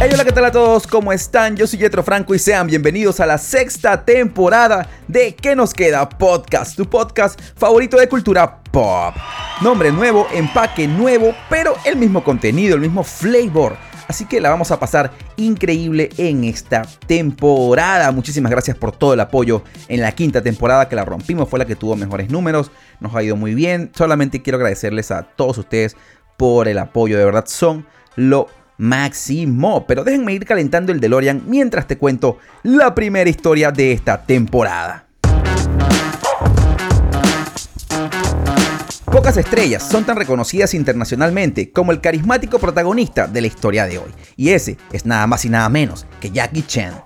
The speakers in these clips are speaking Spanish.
Hey, hola, ¿qué tal a todos? ¿Cómo están? Yo soy Jetro Franco y sean bienvenidos a la sexta temporada de ¿Qué nos queda? Podcast, tu podcast favorito de cultura pop. Nombre nuevo, empaque nuevo, pero el mismo contenido, el mismo flavor. Así que la vamos a pasar increíble en esta temporada. Muchísimas gracias por todo el apoyo en la quinta temporada que la rompimos. Fue la que tuvo mejores números. Nos ha ido muy bien. Solamente quiero agradecerles a todos ustedes por el apoyo. De verdad son lo máximo. Pero déjenme ir calentando el DeLorean mientras te cuento la primera historia de esta temporada. Pocas estrellas son tan reconocidas internacionalmente como el carismático protagonista de la historia de hoy, y ese es nada más y nada menos que Jackie Chan.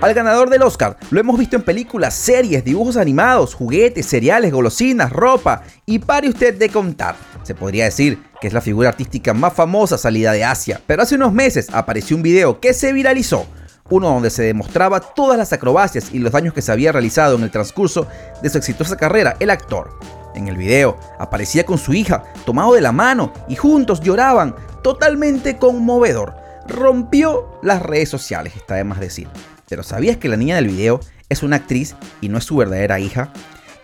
Al ganador del Oscar lo hemos visto en películas, series, dibujos animados, juguetes, cereales, golosinas, ropa y pare usted de contar. Se podría decir que es la figura artística más famosa salida de Asia, pero hace unos meses apareció un video que se viralizó, uno donde se demostraba todas las acrobacias y los daños que se había realizado en el transcurso de su exitosa carrera el actor. En el video aparecía con su hija, tomado de la mano, y juntos lloraban, totalmente conmovedor. Rompió las redes sociales, está de más decir. Pero ¿sabías que la niña del video es una actriz y no es su verdadera hija?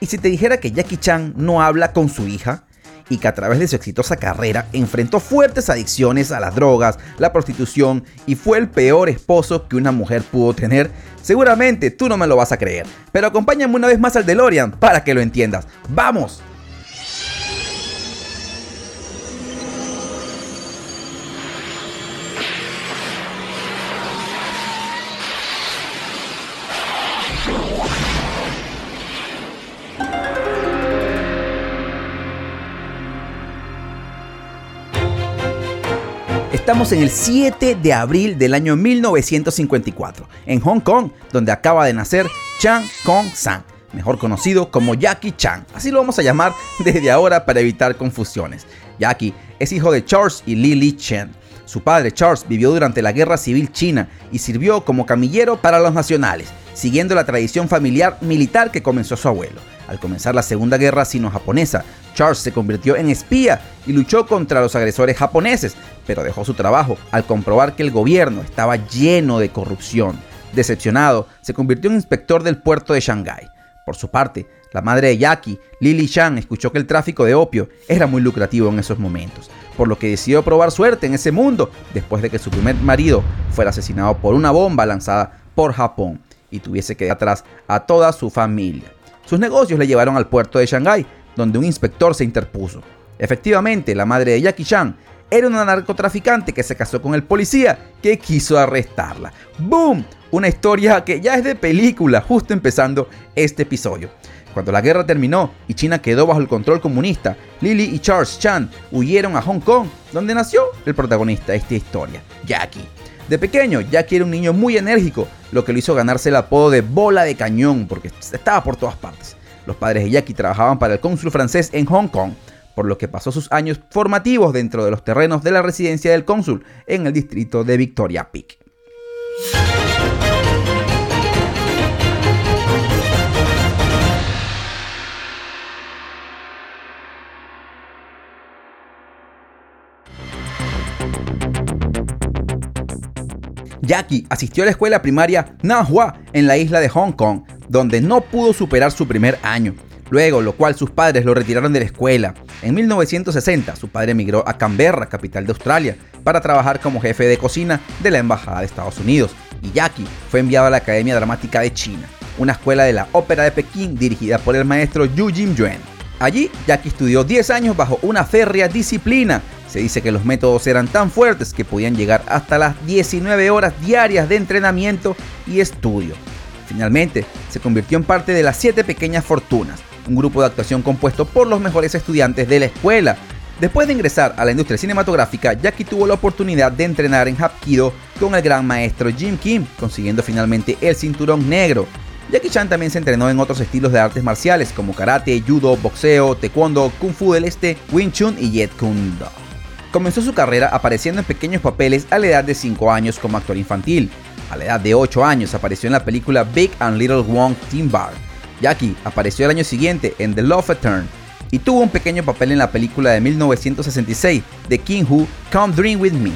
Y si te dijera que Jackie Chan no habla con su hija, y que a través de su exitosa carrera enfrentó fuertes adicciones a las drogas, la prostitución y fue el peor esposo que una mujer pudo tener, seguramente tú no me lo vas a creer. Pero acompáñame una vez más al DeLorean para que lo entiendas. ¡Vamos! Estamos en el 7 de abril del año 1954, en Hong Kong, donde acaba de nacer Chan Kong Sang, mejor conocido como Jackie Chan. Así lo vamos a llamar desde ahora para evitar confusiones. Jackie es hijo de Charles y Lily Chen. Su padre Charles vivió durante la Guerra Civil China y sirvió como camillero para los nacionales, siguiendo la tradición familiar militar que comenzó su abuelo. Al comenzar la Segunda Guerra Sino-Japonesa, Charles se convirtió en espía y luchó contra los agresores japoneses, pero dejó su trabajo al comprobar que el gobierno estaba lleno de corrupción. Decepcionado, se convirtió en inspector del puerto de Shanghái. Por su parte, la madre de Jackie, Lily Chan, escuchó que el tráfico de opio era muy lucrativo en esos momentos, por lo que decidió probar suerte en ese mundo después de que su primer marido fuera asesinado por una bomba lanzada por Japón y tuviese que atrás a toda su familia. Sus negocios le llevaron al puerto de Shanghái, donde un inspector se interpuso. Efectivamente, la madre de Jackie Chan era una narcotraficante que se casó con el policía que quiso arrestarla. ¡Boom! Una historia que ya es de película, justo empezando este episodio. Cuando la guerra terminó y China quedó bajo el control comunista, Lily y Charles Chan huyeron a Hong Kong, donde nació el protagonista de esta historia, Jackie. De pequeño, Jackie era un niño muy enérgico, lo que lo hizo ganarse el apodo de bola de cañón, porque estaba por todas partes. Los padres de Jackie trabajaban para el cónsul francés en Hong Kong, por lo que pasó sus años formativos dentro de los terrenos de la residencia del cónsul en el distrito de Victoria Peak. Jackie asistió a la escuela primaria Nanhua en la isla de Hong Kong, donde no pudo superar su primer año. Luego, lo cual sus padres lo retiraron de la escuela. En 1960, su padre emigró a Canberra, capital de Australia, para trabajar como jefe de cocina de la Embajada de Estados Unidos. Y Jackie fue enviado a la Academia Dramática de China, una escuela de la ópera de Pekín dirigida por el maestro Yu Jim Yuen. Allí, Jackie estudió 10 años bajo una férrea disciplina se dice que los métodos eran tan fuertes que podían llegar hasta las 19 horas diarias de entrenamiento y estudio. Finalmente, se convirtió en parte de las Siete Pequeñas Fortunas, un grupo de actuación compuesto por los mejores estudiantes de la escuela. Después de ingresar a la industria cinematográfica, Jackie tuvo la oportunidad de entrenar en Hapkido con el gran maestro Jim Kim, consiguiendo finalmente el cinturón negro. Jackie Chan también se entrenó en otros estilos de artes marciales como karate, judo, boxeo, taekwondo, kung fu del este, wing chun y jet kune do. Comenzó su carrera apareciendo en pequeños papeles a la edad de 5 años como actor infantil. A la edad de 8 años apareció en la película Big and Little Wong Team Bar. Jackie apareció el año siguiente en The Love Turn y tuvo un pequeño papel en la película de 1966 de King Who Come Dream With Me.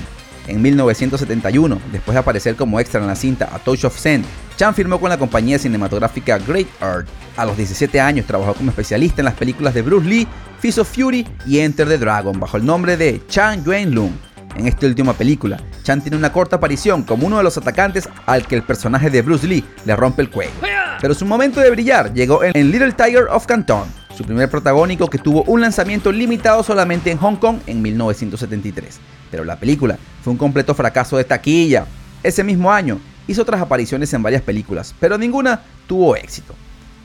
En 1971, después de aparecer como extra en la cinta A Touch of Zen, Chan firmó con la compañía cinematográfica Great Art. A los 17 años trabajó como especialista en las películas de Bruce Lee, Fist of Fury y Enter the Dragon bajo el nombre de Chan Yuen Lung. En esta última película, Chan tiene una corta aparición como uno de los atacantes al que el personaje de Bruce Lee le rompe el cuello. Pero su momento de brillar llegó en Little Tiger of Canton, su primer protagónico que tuvo un lanzamiento limitado solamente en Hong Kong en 1973. Pero la película fue un completo fracaso de taquilla. Ese mismo año hizo otras apariciones en varias películas, pero ninguna tuvo éxito.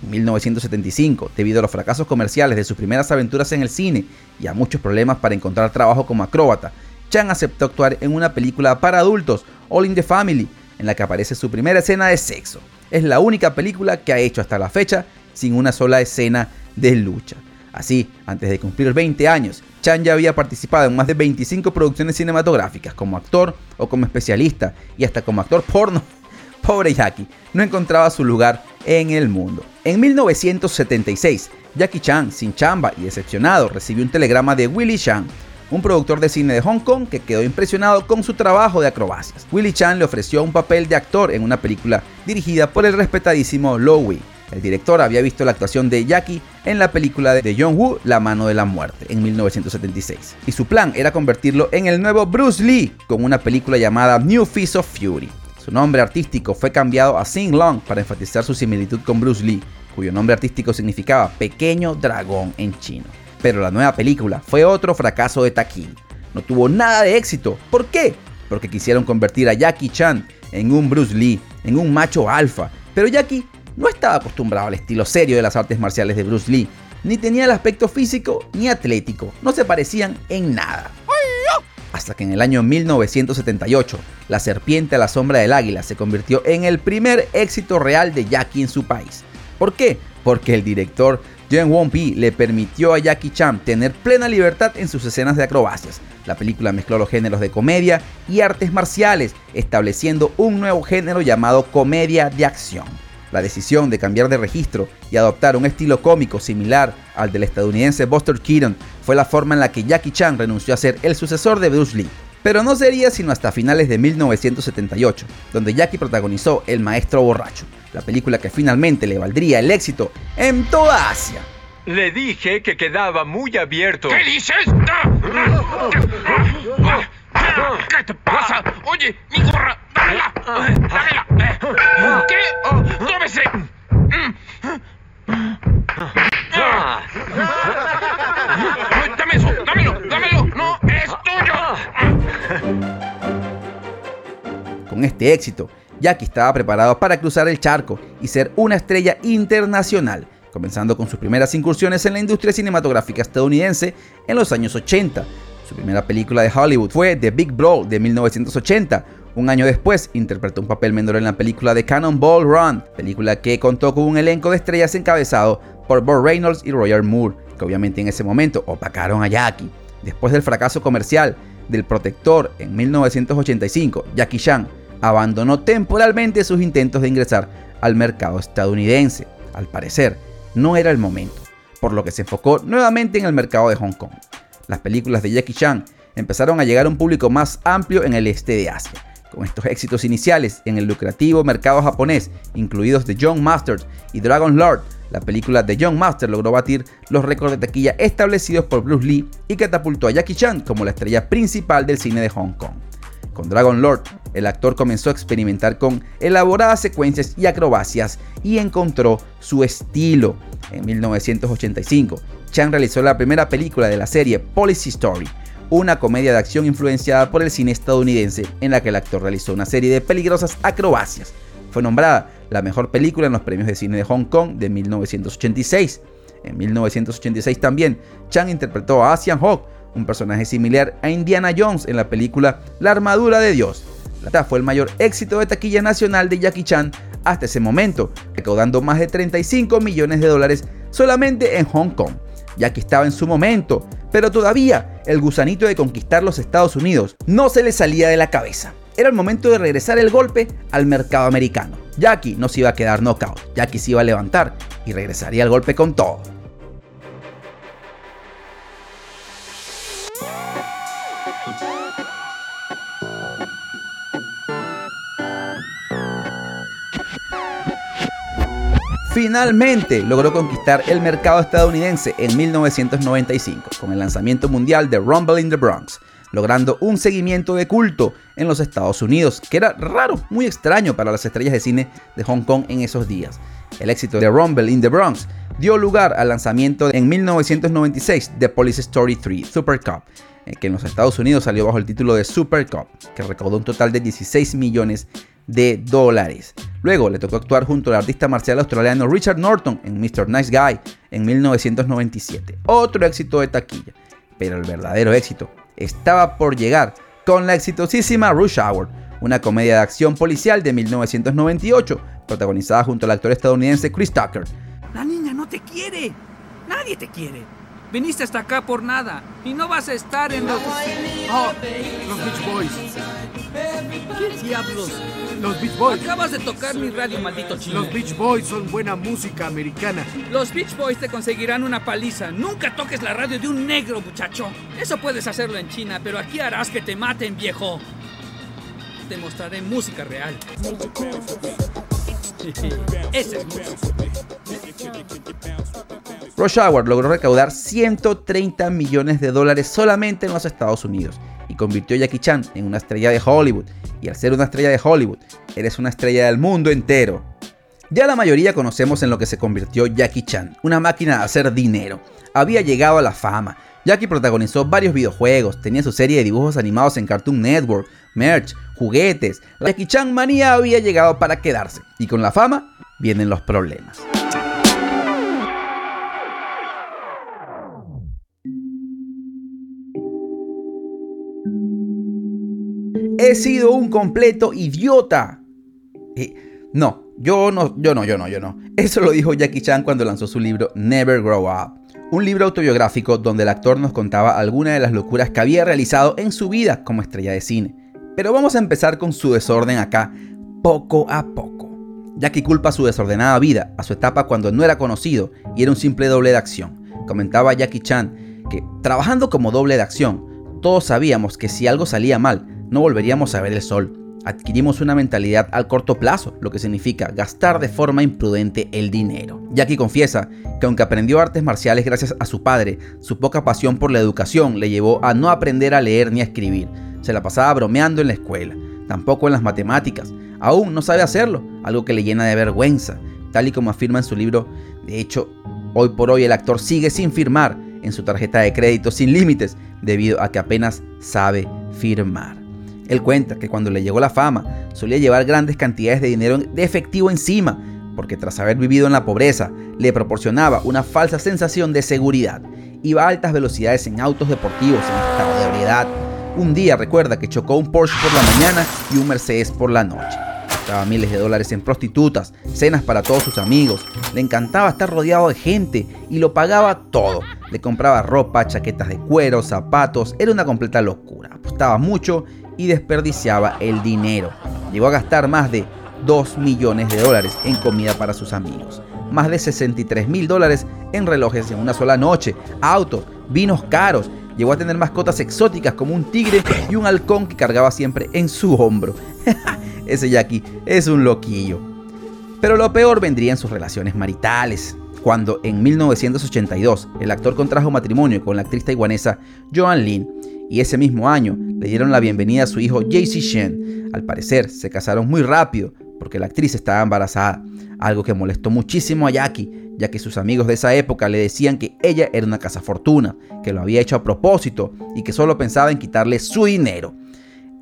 En 1975, debido a los fracasos comerciales de sus primeras aventuras en el cine y a muchos problemas para encontrar trabajo como acróbata, Chan aceptó actuar en una película para adultos, All in the Family, en la que aparece su primera escena de sexo. Es la única película que ha hecho hasta la fecha sin una sola escena de lucha. Así, antes de cumplir 20 años, Chan ya había participado en más de 25 producciones cinematográficas como actor o como especialista y hasta como actor porno. Pobre Jackie, no encontraba su lugar en el mundo. En 1976, Jackie Chan, sin chamba y decepcionado, recibió un telegrama de Willie Chan, un productor de cine de Hong Kong que quedó impresionado con su trabajo de acrobacias. Willie Chan le ofreció un papel de actor en una película dirigida por el respetadísimo Lo Wei. El director había visto la actuación de Jackie en la película de John Woo, La mano de la muerte, en 1976. Y su plan era convertirlo en el nuevo Bruce Lee, con una película llamada New Fist of Fury. Su nombre artístico fue cambiado a Sing Long para enfatizar su similitud con Bruce Lee, cuyo nombre artístico significaba pequeño dragón en chino. Pero la nueva película fue otro fracaso de taquilla. No tuvo nada de éxito. ¿Por qué? Porque quisieron convertir a Jackie Chan en un Bruce Lee, en un macho alfa. Pero Jackie no estaba acostumbrado al estilo serio de las artes marciales de Bruce Lee, ni tenía el aspecto físico ni atlético, no se parecían en nada. Hasta que en el año 1978, La serpiente a la sombra del águila se convirtió en el primer éxito real de Jackie en su país. ¿Por qué? Porque el director Jen Won Pi le permitió a Jackie Chan tener plena libertad en sus escenas de acrobacias. La película mezcló los géneros de comedia y artes marciales, estableciendo un nuevo género llamado comedia de acción. La decisión de cambiar de registro y adoptar un estilo cómico similar al del estadounidense Buster Keaton fue la forma en la que Jackie Chan renunció a ser el sucesor de Bruce Lee. Pero no sería sino hasta finales de 1978, donde Jackie protagonizó El Maestro Borracho, la película que finalmente le valdría el éxito en toda Asia. Le dije que quedaba muy abierto. ¿Qué dices? ¿Qué te pasa? Oye, mi gorra, dámela. Dámela. ¿Qué? ¡Tómese! Dame eso, dámelo, dámelo. Con este éxito, Jackie estaba preparado para cruzar el charco y ser una estrella internacional, comenzando con sus primeras incursiones en la industria cinematográfica estadounidense en los años 80. Su primera película de Hollywood fue The Big Brawl de 1980. Un año después interpretó un papel menor en la película de Cannonball Run, película que contó con un elenco de estrellas encabezado por Bob Reynolds y Roger Moore, que obviamente en ese momento opacaron a Jackie. Después del fracaso comercial del Protector en 1985, Jackie Chan abandonó temporalmente sus intentos de ingresar al mercado estadounidense. Al parecer, no era el momento, por lo que se enfocó nuevamente en el mercado de Hong Kong. Las películas de Jackie Chan empezaron a llegar a un público más amplio en el este de Asia. Con estos éxitos iniciales en el lucrativo mercado japonés, incluidos The Young Masters y Dragon Lord, la película The Young Master logró batir los récords de taquilla establecidos por Bruce Lee y catapultó a Jackie Chan como la estrella principal del cine de Hong Kong. Con Dragon Lord, el actor comenzó a experimentar con elaboradas secuencias y acrobacias y encontró su estilo. En 1985, Chan realizó la primera película de la serie Policy Story, una comedia de acción influenciada por el cine estadounidense en la que el actor realizó una serie de peligrosas acrobacias. Fue nombrada la mejor película en los premios de cine de Hong Kong de 1986. En 1986 también, Chan interpretó a Asian Hawk, un personaje similar a Indiana Jones en la película La armadura de Dios. Fue el mayor éxito de taquilla nacional de Jackie Chan hasta ese momento, recaudando más de 35 millones de dólares solamente en Hong Kong. Jackie estaba en su momento, pero todavía el gusanito de conquistar los Estados Unidos no se le salía de la cabeza. era el momento de regresar el golpe al mercado americano. Jackie no se iba a quedar knockout, Jackie se iba a levantar y regresaría el golpe con todo. Finalmente logró conquistar el mercado estadounidense en 1995 con el lanzamiento mundial de Rumble in the Bronx, logrando un seguimiento de culto en los Estados Unidos, que era raro, muy extraño para las estrellas de cine de Hong Kong en esos días. El éxito de Rumble in the Bronx dio lugar al lanzamiento en 1996 de Police Story 3 Super Cup, eh, que en los Estados Unidos salió bajo el título de Super Cup, que recaudó un total de 16 millones de dólares. Luego le tocó actuar junto al artista marcial australiano Richard Norton en Mr. Nice Guy en 1997. Otro éxito de taquilla. Pero el verdadero éxito estaba por llegar con la exitosísima Rush Hour, una comedia de acción policial de 1998, protagonizada junto al actor estadounidense Chris Tucker. La niña no te quiere. Nadie te quiere. Viniste hasta acá por nada y no vas a estar en los... Oh, los Beach Boys. ¿Qué diablos? Los Beach Boys. Acabas de tocar mi radio, maldito chino. Los Beach Boys son buena música americana. Los Beach Boys te conseguirán una paliza. Nunca toques la radio de un negro, muchacho. Eso puedes hacerlo en China, pero aquí harás que te maten, viejo. Te mostraré música real. Ese es Rush Hour logró recaudar 130 millones de dólares solamente en los Estados Unidos y convirtió a Jackie Chan en una estrella de Hollywood. Y al ser una estrella de Hollywood, eres una estrella del mundo entero. Ya la mayoría conocemos en lo que se convirtió Jackie Chan, una máquina de hacer dinero. Había llegado a la fama. Jackie protagonizó varios videojuegos, tenía su serie de dibujos animados en Cartoon Network, merch, juguetes. La Jackie Chan manía había llegado para quedarse. Y con la fama vienen los problemas. He sido un completo idiota. no, yo no, yo no, yo no, yo no. Eso lo dijo Jackie Chan cuando lanzó su libro Never Grow Up. Un libro autobiográfico donde el actor nos contaba algunas de las locuras que había realizado en su vida como estrella de cine. Pero vamos a empezar con su desorden acá, poco a poco. Jackie culpa su desordenada vida a su etapa cuando no era conocido y era un simple doble de acción. Comentaba Jackie Chan que trabajando como doble de acción, todos sabíamos que si algo salía mal, no volveríamos a ver el sol. Adquirimos una mentalidad al corto plazo, lo que significa gastar de forma imprudente el dinero. Jackie confiesa que aunque aprendió artes marciales gracias a su padre, su poca pasión por la educación le llevó a no aprender a leer ni a escribir. Se la pasaba bromeando en la escuela, tampoco en las matemáticas. Aún no sabe hacerlo, algo que le llena de vergüenza, tal y como afirma en su libro. De hecho, hoy por hoy el actor sigue sin firmar en su tarjeta de crédito sin límites debido a que apenas sabe firmar. Él cuenta que cuando le llegó la fama solía llevar grandes cantidades de dinero de efectivo encima, porque tras haber vivido en la pobreza le proporcionaba una falsa sensación de seguridad. Iba a altas velocidades en autos deportivos en estado de ebriedad. Un día recuerda que chocó un Porsche por la mañana y un Mercedes por la noche. Gastaba miles de dólares en prostitutas, cenas para todos sus amigos. Le encantaba estar rodeado de gente y lo pagaba todo. Le compraba ropa, chaquetas de cuero, zapatos. Era una completa locura. Apostaba mucho y desperdiciaba el dinero. Llegó a gastar más de 2 millones de dólares en comida para sus amigos, más de 63 mil dólares en relojes en una sola noche, autos, vinos caros. Llegó a tener mascotas exóticas como un tigre y un halcón que cargaba siempre en su hombro. Ese Jackie es un loquillo. Pero lo peor vendría en sus relaciones maritales, cuando en 1982 el actor contrajo matrimonio con la actriz taiwanesa Joan Lin y ese mismo año le dieron la bienvenida a su hijo JC Shen. Al parecer se casaron muy rápido porque la actriz estaba embarazada, algo que molestó muchísimo a Jackie, ya que sus amigos de esa época le decían que ella era una fortuna, que lo había hecho a propósito y que solo pensaba en quitarle su dinero.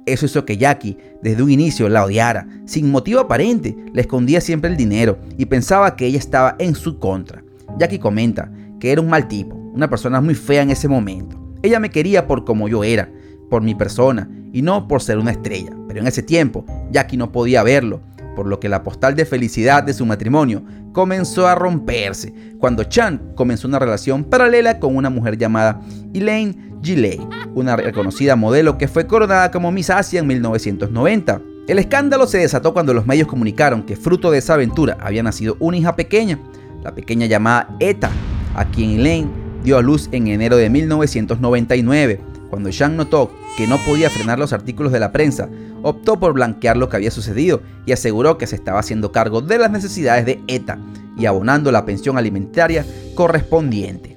Eso hizo que Jackie desde un inicio la odiara, sin motivo aparente, le escondía siempre el dinero y pensaba que ella estaba en su contra. Jackie comenta que era un mal tipo, una persona muy fea en ese momento. Ella me quería por como yo era, por mi persona y no por ser una estrella. Pero en ese tiempo, Jackie no podía verlo, por lo que la postal de felicidad de su matrimonio comenzó a romperse cuando Chan comenzó una relación paralela con una mujer llamada Elaine Gilley, una reconocida modelo que fue coronada como Miss Asia en 1990. El escándalo se desató cuando los medios comunicaron que fruto de esa aventura había nacido una hija pequeña, la pequeña llamada Eta, a quien Elaine dio a luz en enero de 1999. Cuando Chan notó que no podía frenar los artículos de la prensa, optó por blanquear lo que había sucedido y aseguró que se estaba haciendo cargo de las necesidades de ETA y abonando la pensión alimentaria correspondiente.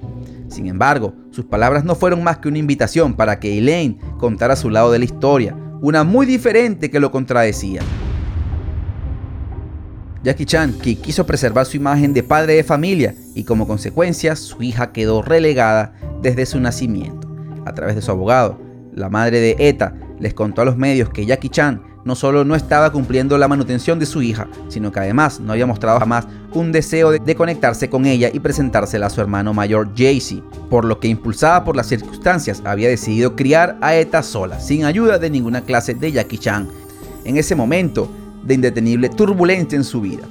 Sin embargo, sus palabras no fueron más que una invitación para que Elaine contara su lado de la historia, una muy diferente que lo contradecía. Jackie Chan, que quiso preservar su imagen de padre de familia y como consecuencia su hija quedó relegada desde su nacimiento. A través de su abogado, la madre de ETA les contó a los medios que Jackie Chan no solo no estaba cumpliendo la manutención de su hija, sino que además no había mostrado jamás un deseo de, conectarse con ella y presentársela a su hermano mayor Jaycee, por lo que impulsada por las circunstancias había decidido criar a ETA sola, sin ayuda de ninguna clase de Jackie Chan. En ese momento de indetenible turbulencia en su vida,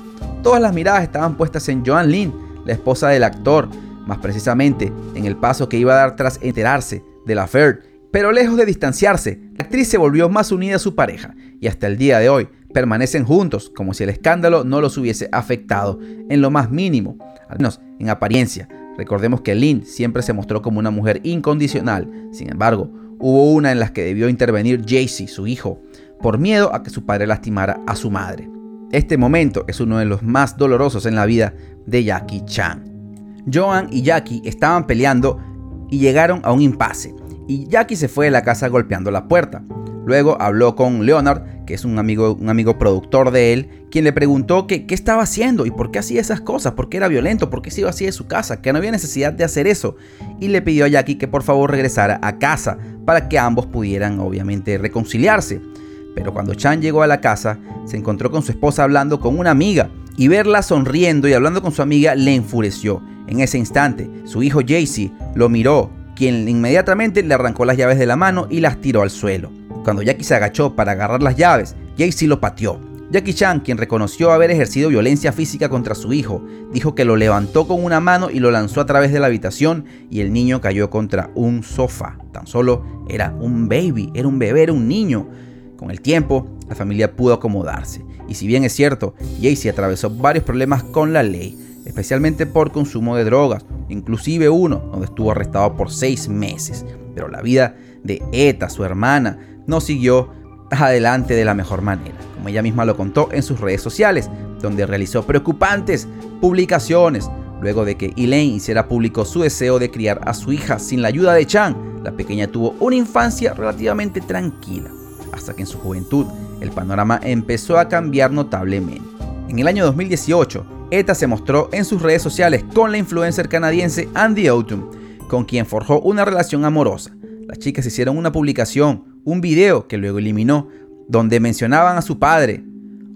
todas las miradas estaban puestas en Joan Lin, la esposa del actor, más precisamente en el paso que iba a dar tras enterarse de la affair. Pero lejos de distanciarse, la actriz se volvió más unida a su pareja y hasta el día de hoy permanecen juntos como si el escándalo no los hubiese afectado en lo más mínimo, al menos en apariencia. Recordemos que Lynn siempre se mostró como una mujer incondicional, sin embargo, hubo una en la que debió intervenir Jaycee, su hijo, por miedo a que su padre lastimara a su madre. Este momento es uno de los más dolorosos en la vida de Jackie Chan. Joan y Jackie estaban peleando y llegaron a un impasse y Jackie se fue de la casa golpeando la puerta. Luego habló con Leonard, que es un amigo, un amigo productor de él, quien le preguntó que qué estaba haciendo y por qué hacía esas cosas, por qué era violento, por qué se iba así de su casa, que no había necesidad de hacer eso. Y le pidió a Jackie que por favor regresara a casa para que ambos pudieran obviamente reconciliarse. Pero cuando Chan llegó a la casa, se encontró con su esposa hablando con una amiga y verla sonriendo y hablando con su amiga le enfureció. En ese instante, su hijo Jaycee lo miró quien inmediatamente le arrancó las llaves de la mano y las tiró al suelo. Cuando Jackie se agachó para agarrar las llaves, Jaycee lo pateó. Jackie Chan, quien reconoció haber ejercido violencia física contra su hijo, dijo que lo levantó con una mano y lo lanzó a través de la habitación y el niño cayó contra un sofá. Tan solo era un baby, era un bebé, era un niño. Con el tiempo, la familia pudo acomodarse. Y si bien es cierto, Jaycee atravesó varios problemas con la ley, especialmente por consumo de drogas, inclusive uno donde estuvo arrestado por seis meses. Pero la vida de Eta, su hermana, no siguió adelante de la mejor manera, como ella misma lo contó en sus redes sociales, donde realizó preocupantes publicaciones luego de que Elaine hiciera público su deseo de criar a su hija sin la ayuda de Chan. La pequeña tuvo una infancia relativamente tranquila, hasta que en su juventud el panorama empezó a cambiar notablemente. En el año 2018, ETA se mostró en sus redes sociales con la influencer canadiense Andy Autumn, con quien forjó una relación amorosa. Las chicas hicieron una publicación, un video que luego eliminó, donde mencionaban a su padre.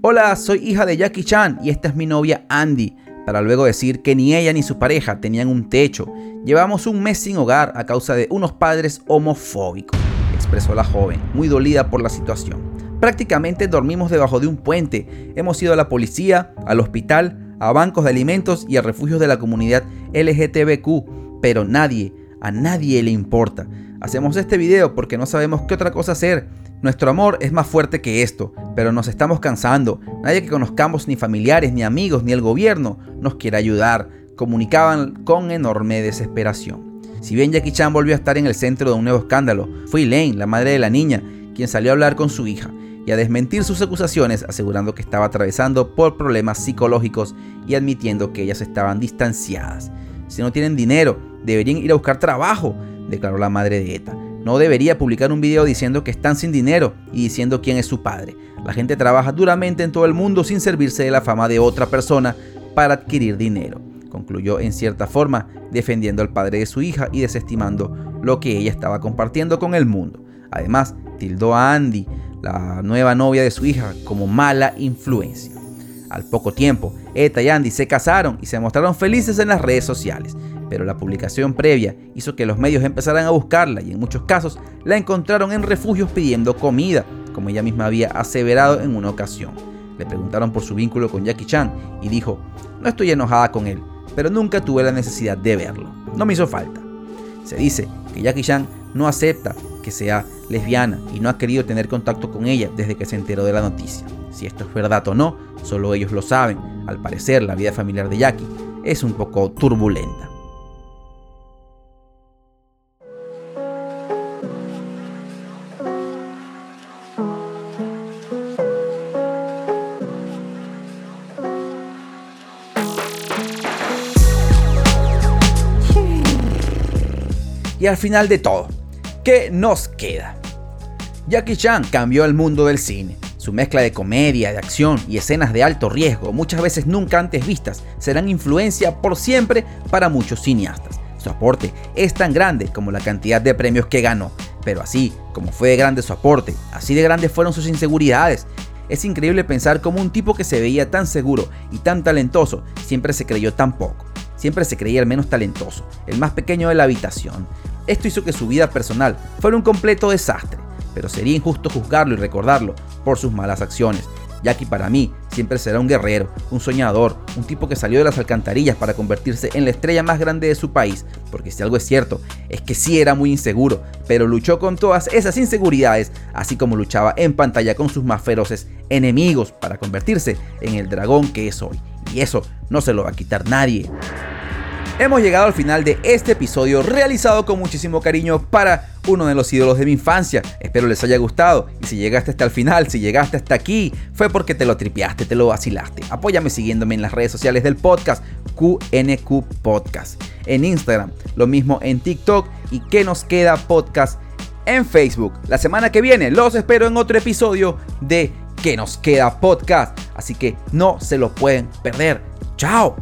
Hola, soy hija de Jackie Chan y esta es mi novia Andy, para luego decir que ni ella ni su pareja tenían un techo. Llevamos un mes sin hogar a causa de unos padres homofóbicos, expresó la joven, muy dolida por la situación. Prácticamente dormimos debajo de un puente. Hemos ido a la policía, al hospital, a bancos de alimentos y a refugios de la comunidad LGTBQ, pero nadie, a nadie le importa. Hacemos este video porque no sabemos qué otra cosa hacer. Nuestro amor es más fuerte que esto, pero nos estamos cansando. Nadie que conozcamos, ni familiares, ni amigos, ni el gobierno, nos quiere ayudar. Comunicaban con enorme desesperación. Si bien Jackie Chan volvió a estar en el centro de un nuevo escándalo, fue Elaine, la madre de la niña, quien salió a hablar con su hija y a desmentir sus acusaciones asegurando que estaba atravesando por problemas psicológicos y admitiendo que ellas estaban distanciadas. Si no tienen dinero, deberían ir a buscar trabajo, declaró la madre de ETA. No debería publicar un video diciendo que están sin dinero y diciendo quién es su padre. La gente trabaja duramente en todo el mundo sin servirse de la fama de otra persona para adquirir dinero. Concluyó en cierta forma defendiendo al padre de su hija y desestimando lo que ella estaba compartiendo con el mundo. Además, tildó a Andy la nueva novia de su hija, como mala influencia. Al poco tiempo, Eta y Andy se casaron y se mostraron felices en las redes sociales, pero la publicación previa hizo que los medios empezaran a buscarla y en muchos casos la encontraron en refugios pidiendo comida, como ella misma había aseverado en una ocasión. Le preguntaron por su vínculo con Jackie Chan y dijo, no estoy enojada con él, pero nunca tuve la necesidad de verlo. No me hizo falta. Se dice que Jackie Chan no acepta que sea lesbiana y no ha querido tener contacto con ella desde que se enteró de la noticia. Si esto es verdad o no, solo ellos lo saben. Al parecer, la vida familiar de Jackie es un poco turbulenta. Y al final de todo, ¿qué nos queda? Jackie Chan cambió el mundo del cine. Su mezcla de comedia, de acción y escenas de alto riesgo, muchas veces nunca antes vistas, serán influencia por siempre para muchos cineastas. Su aporte es tan grande como la cantidad de premios que ganó, pero así como fue de grande su aporte, así de grandes fueron sus inseguridades. Es increíble pensar cómo un tipo que se veía tan seguro y tan talentoso siempre se creyó tan poco. Siempre se creía el menos talentoso, el más pequeño de la habitación. Esto hizo que su vida personal fuera un completo desastre, pero sería injusto juzgarlo y recordarlo por sus malas acciones. Jackie para mí siempre será un guerrero, un soñador, un tipo que salió de las alcantarillas para convertirse en la estrella más grande de su país, porque si algo es cierto, es que sí era muy inseguro, pero luchó con todas esas inseguridades, así como luchaba en pantalla con sus más feroces enemigos para convertirse en el dragón que es hoy. Y eso no se lo va a quitar nadie. Hemos llegado al final de este episodio realizado con muchísimo cariño para uno de los ídolos de mi infancia. Espero les haya gustado y si llegaste hasta el final, si llegaste hasta aquí, fue porque te lo tripiaste, te lo vacilaste. Apóyame siguiéndome en las redes sociales del podcast QNQ Podcast. En Instagram, lo mismo en TikTok y que nos queda podcast en Facebook. La semana que viene los espero en otro episodio de Que nos queda podcast. Así que no se lo pueden perder. Chao.